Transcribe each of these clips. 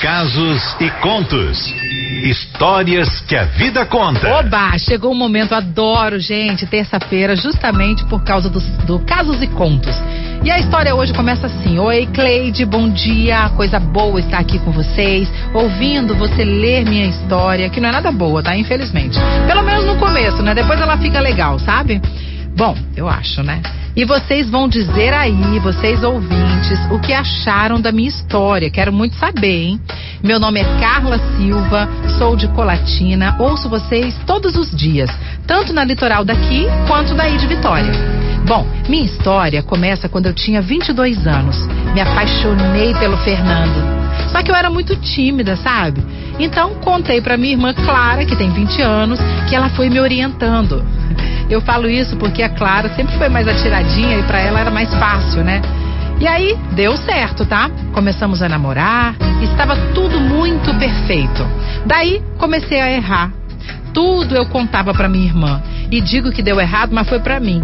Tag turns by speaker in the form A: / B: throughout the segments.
A: casos e contos. Histórias que a vida conta.
B: Oba, chegou o momento, adoro, gente, terça-feira, justamente por causa dos, do Casos e Contos. E a história hoje começa assim: Oi, Cleide, bom dia, coisa boa estar aqui com vocês, ouvindo você ler minha história, que não é nada boa, tá? Infelizmente. Pelo menos no começo, né? Depois ela fica legal, sabe? Bom, eu acho, né? E vocês vão dizer aí, vocês ouvintes, o que acharam da minha história. Quero muito saber, hein? Meu nome é Carla Silva, sou de Colatina, ouço vocês todos os dias, tanto na litoral daqui quanto daí de Vitória. Bom, minha história começa quando eu tinha 22 anos. Me apaixonei pelo Fernando. Só que eu era muito tímida, sabe? Então contei para minha irmã Clara, que tem 20 anos, que ela foi me orientando. Eu falo isso porque a Clara sempre foi mais atiradinha e para ela era mais fácil, né? E aí deu certo, tá? Começamos a namorar, estava tudo muito perfeito. Daí comecei a errar. Tudo eu contava para minha irmã e digo que deu errado, mas foi para mim.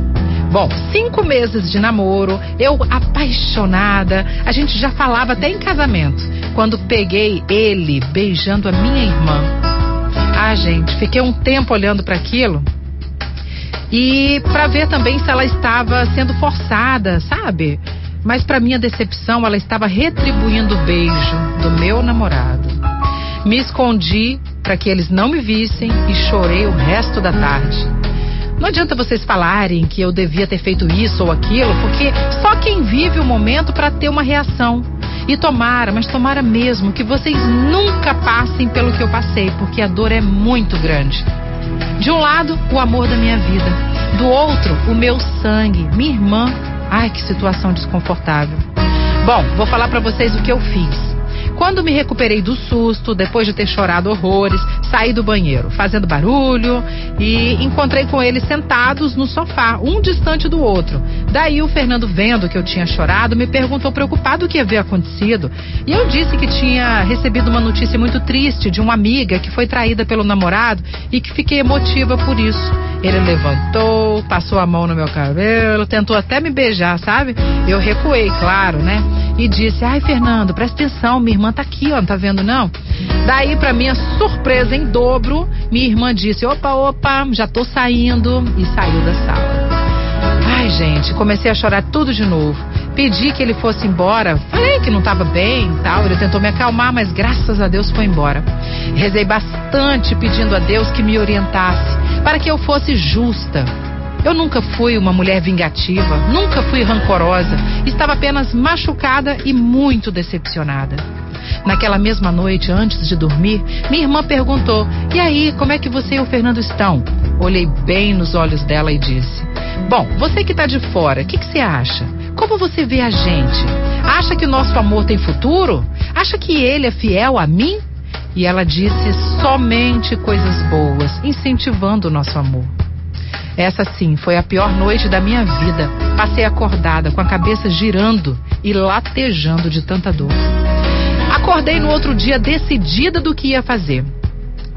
B: Bom, cinco meses de namoro, eu apaixonada, a gente já falava até em casamento, quando peguei ele beijando a minha irmã. Ah, gente, fiquei um tempo olhando para aquilo e para ver também se ela estava sendo forçada, sabe? Mas para minha decepção, ela estava retribuindo o beijo do meu namorado. Me escondi para que eles não me vissem e chorei o resto da tarde. Não adianta vocês falarem que eu devia ter feito isso ou aquilo, porque só quem vive o momento para ter uma reação. E tomara, mas tomara mesmo que vocês nunca passem pelo que eu passei, porque a dor é muito grande. De um lado, o amor da minha vida. Do outro, o meu sangue, minha irmã. Ai, que situação desconfortável. Bom, vou falar para vocês o que eu fiz. Quando me recuperei do susto, depois de ter chorado horrores, saí do banheiro, fazendo barulho e encontrei com eles sentados no sofá, um distante do outro. Daí o Fernando, vendo que eu tinha chorado, me perguntou preocupado o que havia acontecido. E eu disse que tinha recebido uma notícia muito triste de uma amiga que foi traída pelo namorado e que fiquei emotiva por isso. Ele levantou, passou a mão no meu cabelo, tentou até me beijar, sabe? Eu recuei, claro, né? E disse: Ai, Fernando, presta atenção, minha irmã tá aqui, ó, não tá vendo não? Daí, para minha surpresa em dobro, minha irmã disse: Opa, opa, já tô saindo. E saiu da sala. Ai, gente, comecei a chorar tudo de novo. Pedi que ele fosse embora. Falei que não estava bem e tal. Ele tentou me acalmar, mas graças a Deus foi embora. Rezei bastante pedindo a Deus que me orientasse para que eu fosse justa. Eu nunca fui uma mulher vingativa, nunca fui rancorosa, estava apenas machucada e muito decepcionada. Naquela mesma noite, antes de dormir, minha irmã perguntou: E aí, como é que você e o Fernando estão? Olhei bem nos olhos dela e disse: Bom, você que está de fora, o que, que você acha? Como você vê a gente? Acha que o nosso amor tem futuro? Acha que ele é fiel a mim? E ela disse somente coisas boas, incentivando o nosso amor. Essa sim foi a pior noite da minha vida. Passei acordada, com a cabeça girando e latejando de tanta dor. Acordei no outro dia decidida do que ia fazer.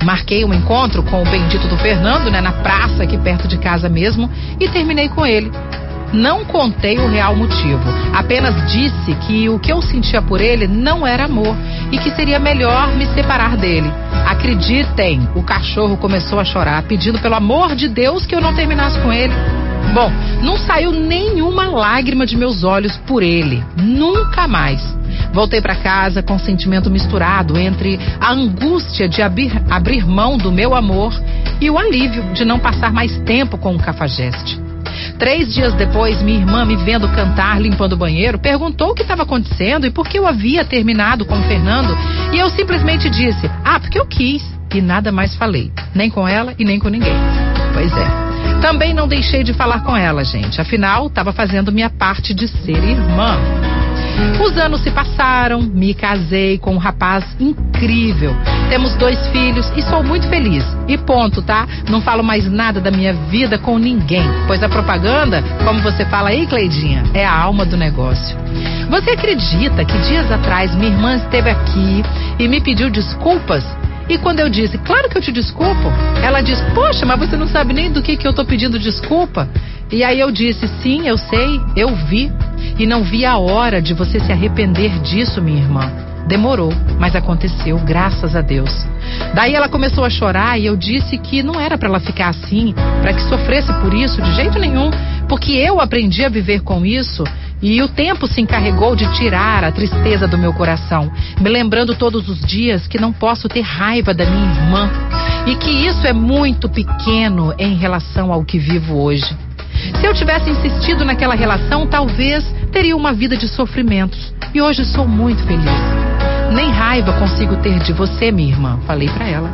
B: Marquei um encontro com o bendito do Fernando, né, na praça aqui perto de casa mesmo, e terminei com ele. Não contei o real motivo, apenas disse que o que eu sentia por ele não era amor e que seria melhor me separar dele. Acreditem, o cachorro começou a chorar, pedindo pelo amor de Deus que eu não terminasse com ele. Bom, não saiu nenhuma lágrima de meus olhos por ele, nunca mais. Voltei para casa com um sentimento misturado entre a angústia de abrir, abrir mão do meu amor e o alívio de não passar mais tempo com o cafajeste. Três dias depois, minha irmã, me vendo cantar limpando o banheiro, perguntou o que estava acontecendo e por que eu havia terminado com o Fernando. E eu simplesmente disse: Ah, porque eu quis. E nada mais falei. Nem com ela e nem com ninguém. Pois é. Também não deixei de falar com ela, gente. Afinal, estava fazendo minha parte de ser irmã. Os anos se passaram, me casei com um rapaz incrível. Temos dois filhos e sou muito feliz. E ponto, tá? Não falo mais nada da minha vida com ninguém, pois a propaganda, como você fala aí, Cleidinha, é a alma do negócio. Você acredita que dias atrás minha irmã esteve aqui e me pediu desculpas e quando eu disse, claro que eu te desculpo, ela disse, poxa, mas você não sabe nem do que, que eu tô pedindo desculpa. E aí eu disse, sim, eu sei, eu vi. E não vi a hora de você se arrepender disso, minha irmã. Demorou, mas aconteceu, graças a Deus. Daí ela começou a chorar e eu disse que não era para ela ficar assim, para que sofresse por isso de jeito nenhum, porque eu aprendi a viver com isso e o tempo se encarregou de tirar a tristeza do meu coração, me lembrando todos os dias que não posso ter raiva da minha irmã e que isso é muito pequeno em relação ao que vivo hoje. Se eu tivesse insistido naquela relação, talvez teria uma vida de sofrimentos. E hoje sou muito feliz. Nem raiva consigo ter de você, minha irmã, falei para ela.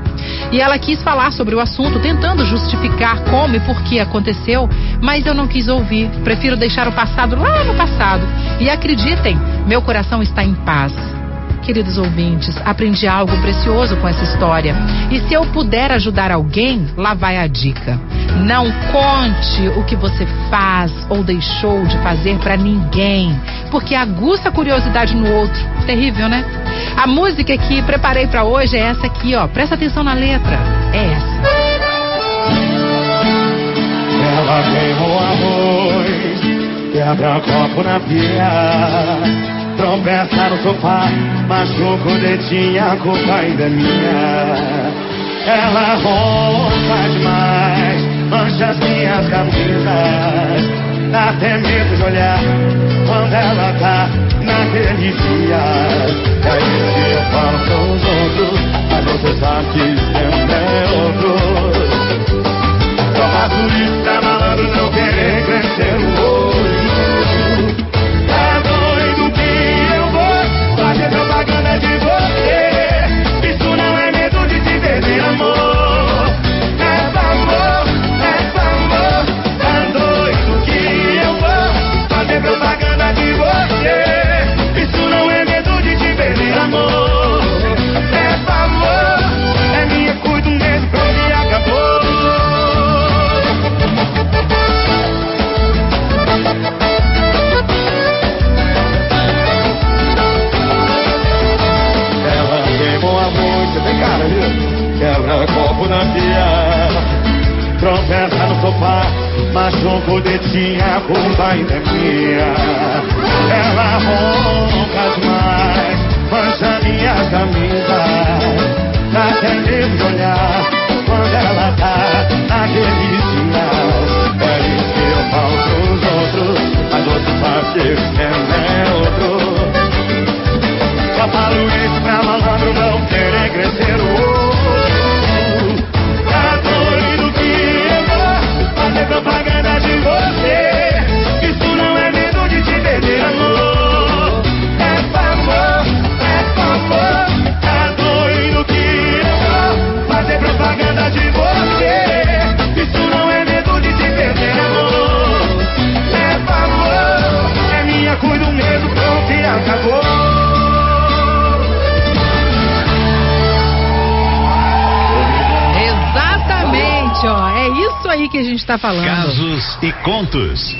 B: E ela quis falar sobre o assunto, tentando justificar como e por que aconteceu, mas eu não quis ouvir. Prefiro deixar o passado lá no passado. E acreditem, meu coração está em paz. Queridos ouvintes, aprendi algo precioso com essa história. E se eu puder ajudar alguém, lá vai a dica. Não conte o que você faz ou deixou de fazer para ninguém, porque aguça a curiosidade no outro. Terrível, né? A música que preparei para hoje é essa aqui, ó. Presta atenção na letra. É essa.
C: Ela queimou arroz, quebra copo na pia. Tropeça no sofá, machuca o dedinho, a culpa ainda é minha. Ela ronca demais, mancha as minhas camisas. Dá até medo de olhar quando ela tá naquele dia. É isso que eu falo com os outros, mas você sabe que sempre é outro. Só faço isso pra malandro não querer ainda é minha. Ela ronca demais, mancha minha camisa. Dá até de olhar quando ela tá naquele dia. É isso que eu falo pros outros, mas sabe que sempre é outro. Só falo isso pra
B: aí que a gente tá falando.
A: Casos e contos.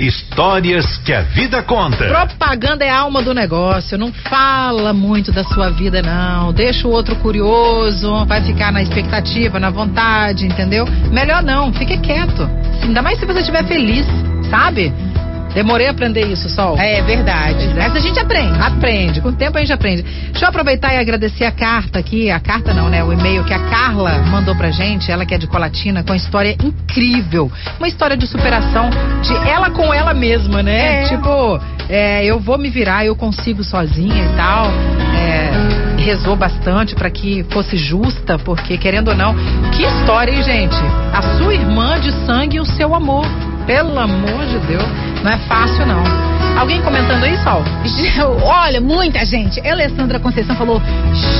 A: Histórias que a vida conta.
B: Propaganda é a alma do negócio. Não fala muito da sua vida, não. Deixa o outro curioso, vai ficar na expectativa, na vontade, entendeu? Melhor não, fique quieto. Ainda mais se você estiver feliz, sabe? Demorei a aprender isso, Sol.
D: É verdade. Mas a gente aprende.
B: Aprende, com o tempo a gente aprende. Deixa eu aproveitar e agradecer a carta aqui, a carta não, né? O e-mail que a Carla mandou pra gente, ela que é de Colatina, com uma história incrível. Uma história de superação de ela com ela mesma, né?
D: É.
B: Tipo, é, eu vou me virar, eu consigo sozinha e tal. É, rezou bastante pra que fosse justa, porque querendo ou não, que história, hein, gente? A sua irmã de sangue e o seu amor. Pelo amor de Deus, não é fácil não. Alguém comentando aí, Sol?
D: Olha, muita gente. Alessandra Conceição falou: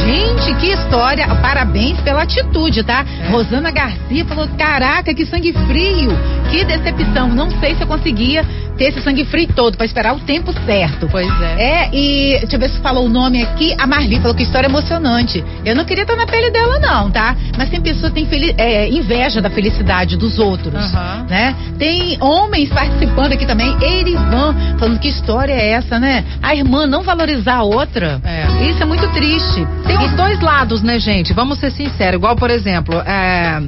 D: gente, que história. Parabéns pela atitude, tá?
B: É.
D: Rosana Garcia falou: caraca, que sangue frio. Que decepção. Não sei se eu conseguia ter esse sangue frio todo pra esperar o tempo certo.
B: Pois é.
D: É, e deixa eu ver se falou o nome aqui. A Marli falou que história emocionante. Eu não queria estar na pele dela, não, tá? Mas tem pessoas que têm feli- é, inveja da felicidade dos outros.
B: Aham.
D: Né? Tem homens participando aqui também. Erivan, falando que história é essa, né? A irmã não valorizar a outra.
B: É.
D: Isso é muito triste.
B: Tem os dois lados, né, gente? Vamos ser sinceros. Igual, por exemplo, é,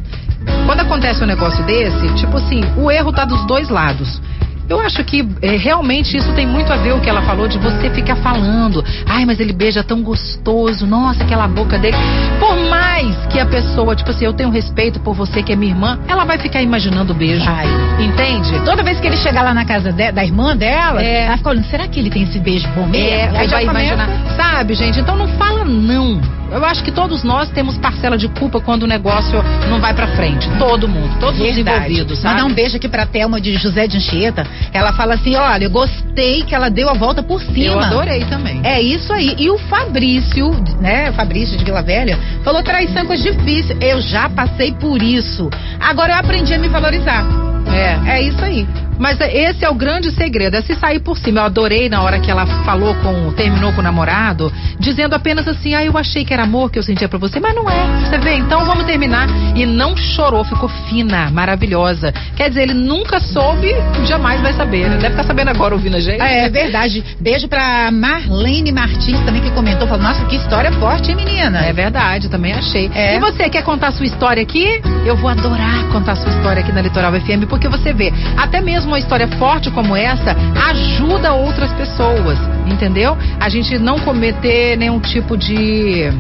B: quando acontece um negócio desse, tipo assim, o erro tá dos dois lados. Eu acho que é, realmente isso tem muito a ver o que ela falou de você ficar falando. Ai, mas ele beija tão gostoso. Nossa, aquela boca dele. Por mais que a pessoa, tipo assim, eu tenho respeito por você que é minha irmã, ela vai ficar imaginando o beijo.
D: Ai.
B: Entende?
D: Toda vez que ele chegar lá na casa de- da irmã dela,
B: É.
D: ela fica olhando, será que ele tem esse beijo bom mesmo?
B: É,
D: Aí
B: vai
D: começa-
B: imaginar. Sabe, gente? Então não fala não. Eu acho que todos nós temos parcela de culpa quando o negócio não vai pra frente. Todo mundo, todos os
D: Verdade.
B: envolvidos, sabe?
D: Mandar um beijo aqui pra Thelma de José de Anchieta. Ela fala assim: olha, eu gostei que ela deu a volta por cima.
B: Eu adorei também.
D: É isso aí. E o Fabrício, né? o Fabrício de Vila Velha, falou traição é coisa difícil. Eu já passei por isso. Agora eu aprendi a me valorizar.
B: É.
D: É isso aí.
B: Mas esse é o grande segredo, é se sair por cima. Eu adorei na hora que ela falou com, terminou com o namorado, dizendo apenas assim, ah, eu achei que era amor que eu sentia pra você, mas não é. Você vê, então vamos terminar. E não chorou, ficou fina, maravilhosa. Quer dizer, ele nunca soube, jamais vai saber. né? Deve ficar sabendo agora ouvindo a gente.
D: É verdade. Beijo pra Marlene Martins também que comentou, falou, nossa, que história forte, hein, menina?
B: É verdade, também achei.
D: É.
B: E você quer contar sua história aqui? Eu vou adorar contar sua história aqui na Litoral FM, porque você vê, até mesmo uma história forte como essa ajuda outras pessoas, entendeu? A gente não cometer nenhum tipo de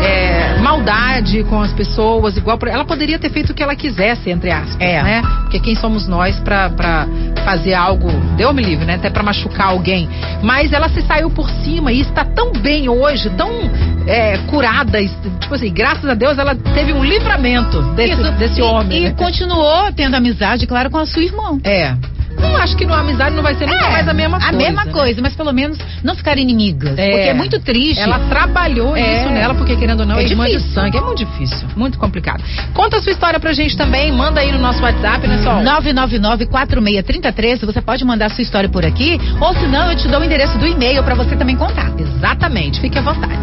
B: é, maldade com as pessoas, igual ela poderia ter feito o que ela quisesse, entre aspas,
D: É.
B: né? Porque quem somos nós pra, pra fazer algo, deu me livre, né? Até pra machucar alguém. Mas ela se saiu por cima e está tão bem hoje, tão é, curada, tipo assim, graças a Deus ela teve um livramento desse,
D: Isso.
B: desse
D: E-
B: homem.
D: E,
B: né?
D: continuou tendo amizade, claro, com a sua irmã.
B: É. Não acho que numa amizade não vai ser nunca
D: É,
B: mais a mesma coisa.
D: A mesma
B: né?
D: coisa, mas pelo menos não ficar inimigas.
B: É.
D: Porque é muito triste.
B: Ela trabalhou
D: É.
B: isso nela, porque querendo ou não,
D: É
B: é irmã de
D: difícil.
B: sangue. É muito difícil, muito complicado. Conta a sua história pra gente também, manda aí no nosso WhatsApp, né, Sol?
D: 999-463013, você pode mandar sua história por aqui, ou se não, eu te dou o endereço do e-mail pra você também contar.
B: Exatamente, fique à vontade.